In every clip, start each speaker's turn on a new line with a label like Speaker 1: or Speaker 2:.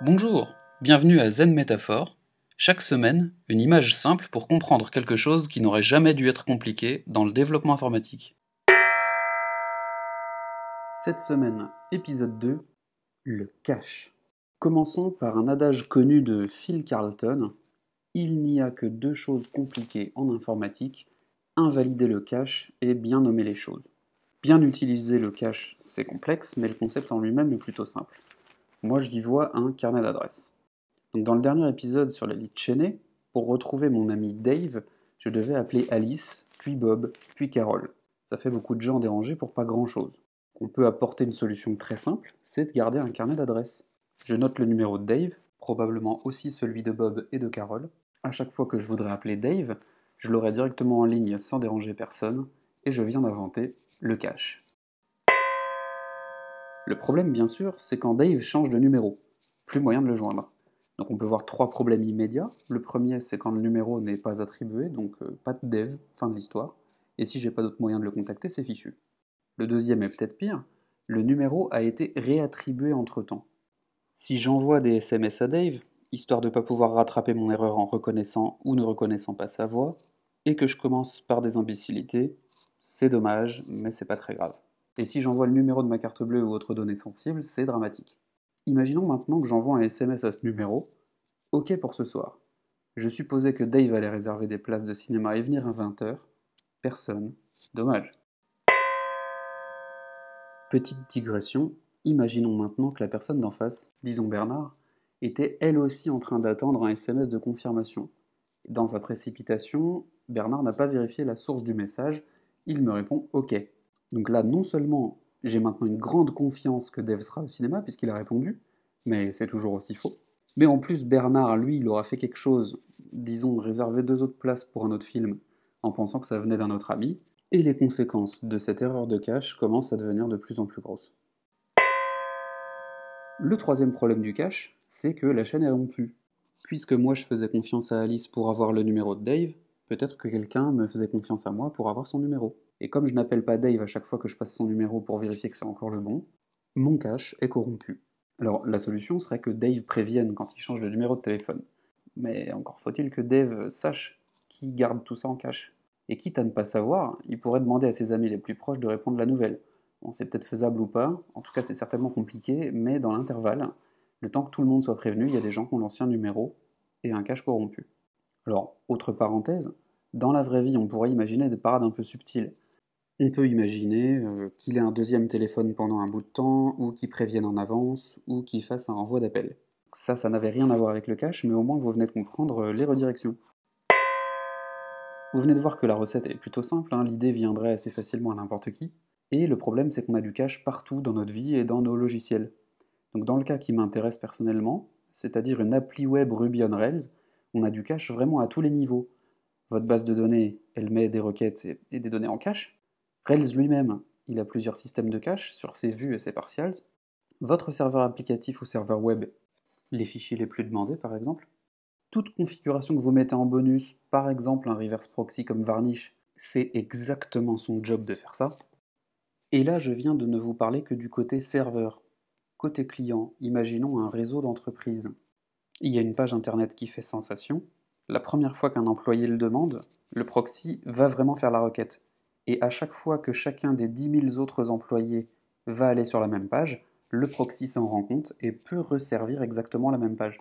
Speaker 1: Bonjour, bienvenue à Zen Métaphore. Chaque semaine, une image simple pour comprendre quelque chose qui n'aurait jamais dû être compliqué dans le développement informatique. Cette semaine, épisode 2, le cache. Commençons par un adage connu de Phil Carlton. Il n'y a que deux choses compliquées en informatique, invalider le cache et bien nommer les choses. Bien utiliser le cache, c'est complexe, mais le concept en lui-même est plutôt simple. Moi, j'y vois un carnet d'adresses. Dans le dernier épisode sur la liste chaînée, pour retrouver mon ami Dave, je devais appeler Alice, puis Bob, puis Carol. Ça fait beaucoup de gens dérangés pour pas grand-chose. On peut apporter une solution très simple, c'est de garder un carnet d'adresses. Je note le numéro de Dave, probablement aussi celui de Bob et de Carol. À chaque fois que je voudrais appeler Dave, je l'aurai directement en ligne sans déranger personne, et je viens d'inventer le cache. Le problème, bien sûr, c'est quand Dave change de numéro. Plus moyen de le joindre. Donc on peut voir trois problèmes immédiats. Le premier, c'est quand le numéro n'est pas attribué, donc euh, pas de dev, fin de l'histoire. Et si j'ai pas d'autre moyen de le contacter, c'est fichu. Le deuxième est peut-être pire. Le numéro a été réattribué entre-temps. Si j'envoie des SMS à Dave, histoire de ne pas pouvoir rattraper mon erreur en reconnaissant ou ne reconnaissant pas sa voix, et que je commence par des imbécilités, c'est dommage, mais c'est pas très grave. Et si j'envoie le numéro de ma carte bleue ou autre donnée sensible, c'est dramatique. Imaginons maintenant que j'envoie un SMS à ce numéro. Ok pour ce soir. Je supposais que Dave allait réserver des places de cinéma et venir à 20h. Personne. Dommage. Petite digression, imaginons maintenant que la personne d'en face, disons Bernard, était elle aussi en train d'attendre un SMS de confirmation. Dans sa précipitation, Bernard n'a pas vérifié la source du message, il me répond OK. Donc là, non seulement j'ai maintenant une grande confiance que Dave sera au cinéma, puisqu'il a répondu, mais c'est toujours aussi faux. Mais en plus, Bernard, lui, il aura fait quelque chose, disons, réserver deux autres places pour un autre film, en pensant que ça venait d'un autre ami, et les conséquences de cette erreur de cache commencent à devenir de plus en plus grosses. Le troisième problème du cache, c'est que la chaîne est rompue. Puisque moi je faisais confiance à Alice pour avoir le numéro de Dave, peut-être que quelqu'un me faisait confiance à moi pour avoir son numéro. Et comme je n'appelle pas Dave à chaque fois que je passe son numéro pour vérifier que c'est encore le bon, mon cache est corrompu. Alors la solution serait que Dave prévienne quand il change de numéro de téléphone. Mais encore faut-il que Dave sache qui garde tout ça en cache. Et quitte à ne pas savoir, il pourrait demander à ses amis les plus proches de répondre la nouvelle. Bon, c'est peut-être faisable ou pas, en tout cas c'est certainement compliqué, mais dans l'intervalle, le temps que tout le monde soit prévenu, il y a des gens qui ont l'ancien numéro et un cache corrompu. Alors, autre parenthèse, dans la vraie vie, on pourrait imaginer des parades un peu subtiles. On peut imaginer euh, qu'il ait un deuxième téléphone pendant un bout de temps, ou qu'il prévienne en avance, ou qu'il fasse un renvoi d'appel. Ça, ça n'avait rien à voir avec le cache, mais au moins vous venez de comprendre euh, les redirections. Vous venez de voir que la recette est plutôt simple, hein, l'idée viendrait assez facilement à n'importe qui, et le problème c'est qu'on a du cache partout dans notre vie et dans nos logiciels. Donc dans le cas qui m'intéresse personnellement, c'est-à-dire une appli web Ruby on Rails, on a du cache vraiment à tous les niveaux. Votre base de données, elle met des requêtes et des données en cache, Rails lui-même, il a plusieurs systèmes de cache sur ses vues et ses partials. Votre serveur applicatif ou serveur web, les fichiers les plus demandés par exemple. Toute configuration que vous mettez en bonus, par exemple un reverse proxy comme Varnish, c'est exactement son job de faire ça. Et là, je viens de ne vous parler que du côté serveur. Côté client, imaginons un réseau d'entreprises. Il y a une page internet qui fait sensation. La première fois qu'un employé le demande, le proxy va vraiment faire la requête et à chaque fois que chacun des 10 000 autres employés va aller sur la même page, le proxy s'en rend compte et peut resservir exactement la même page.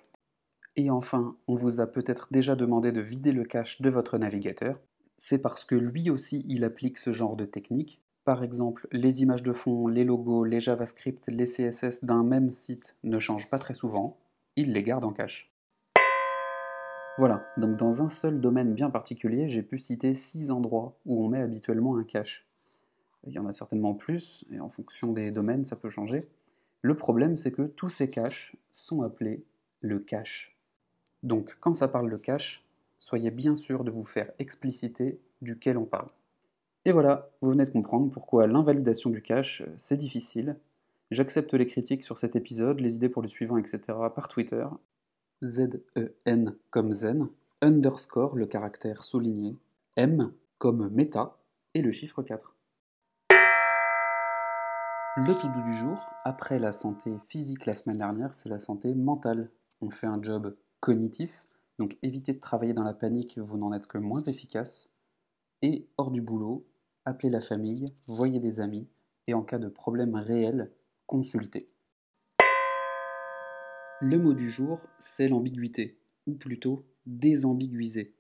Speaker 1: Et enfin, on vous a peut-être déjà demandé de vider le cache de votre navigateur. C'est parce que lui aussi il applique ce genre de technique. Par exemple, les images de fond, les logos, les JavaScript, les CSS d'un même site ne changent pas très souvent. Il les garde en cache. Voilà, donc dans un seul domaine bien particulier, j'ai pu citer six endroits où on met habituellement un cache. Il y en a certainement plus, et en fonction des domaines, ça peut changer. Le problème, c'est que tous ces caches sont appelés le cache. Donc, quand ça parle de cache, soyez bien sûr de vous faire expliciter duquel on parle. Et voilà, vous venez de comprendre pourquoi l'invalidation du cache, c'est difficile. J'accepte les critiques sur cet épisode, les idées pour le suivant, etc. par Twitter, Z-E-N comme zen, underscore le caractère souligné, M comme méta et le chiffre 4. Le tout doux du jour, après la santé physique la semaine dernière, c'est la santé mentale. On fait un job cognitif, donc évitez de travailler dans la panique, vous n'en êtes que moins efficace. Et hors du boulot, appelez la famille, voyez des amis, et en cas de problème réel, consultez. Le mot du jour, c'est l'ambiguïté, ou plutôt désambiguiser.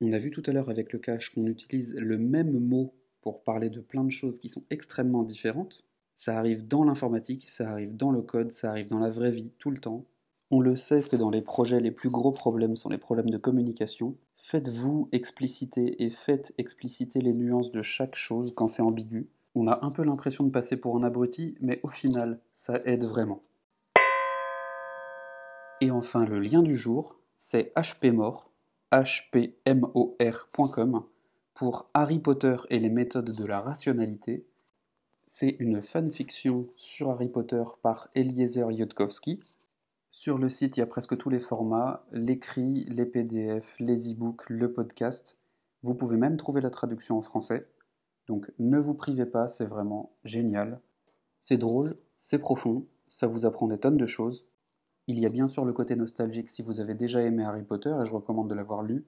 Speaker 1: On a vu tout à l'heure avec le cache qu'on utilise le même mot pour parler de plein de choses qui sont extrêmement différentes. Ça arrive dans l'informatique, ça arrive dans le code, ça arrive dans la vraie vie, tout le temps. On le sait que dans les projets, les plus gros problèmes sont les problèmes de communication. Faites-vous expliciter et faites expliciter les nuances de chaque chose quand c'est ambigu. On a un peu l'impression de passer pour un abruti, mais au final, ça aide vraiment. Et enfin, le lien du jour, c'est hpmore, hpmor.com, pour Harry Potter et les méthodes de la rationalité. C'est une fanfiction sur Harry Potter par Eliezer Yudkowsky. Sur le site, il y a presque tous les formats, l'écrit, les PDF, les e-books, le podcast. Vous pouvez même trouver la traduction en français. Donc ne vous privez pas, c'est vraiment génial. C'est drôle, c'est profond, ça vous apprend des tonnes de choses. Il y a bien sûr le côté nostalgique si vous avez déjà aimé Harry Potter et je recommande de l'avoir lu,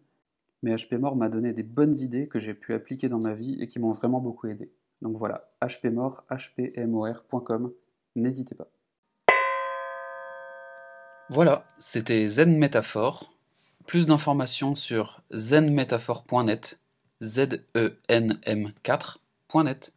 Speaker 1: mais HP Mort m'a donné des bonnes idées que j'ai pu appliquer dans ma vie et qui m'ont vraiment beaucoup aidé. Donc voilà, hpmort, hpmor.com, n'hésitez pas.
Speaker 2: Voilà, c'était Zen Métaphore. Plus d'informations sur zenmétaphore.net, z e n m 4.net.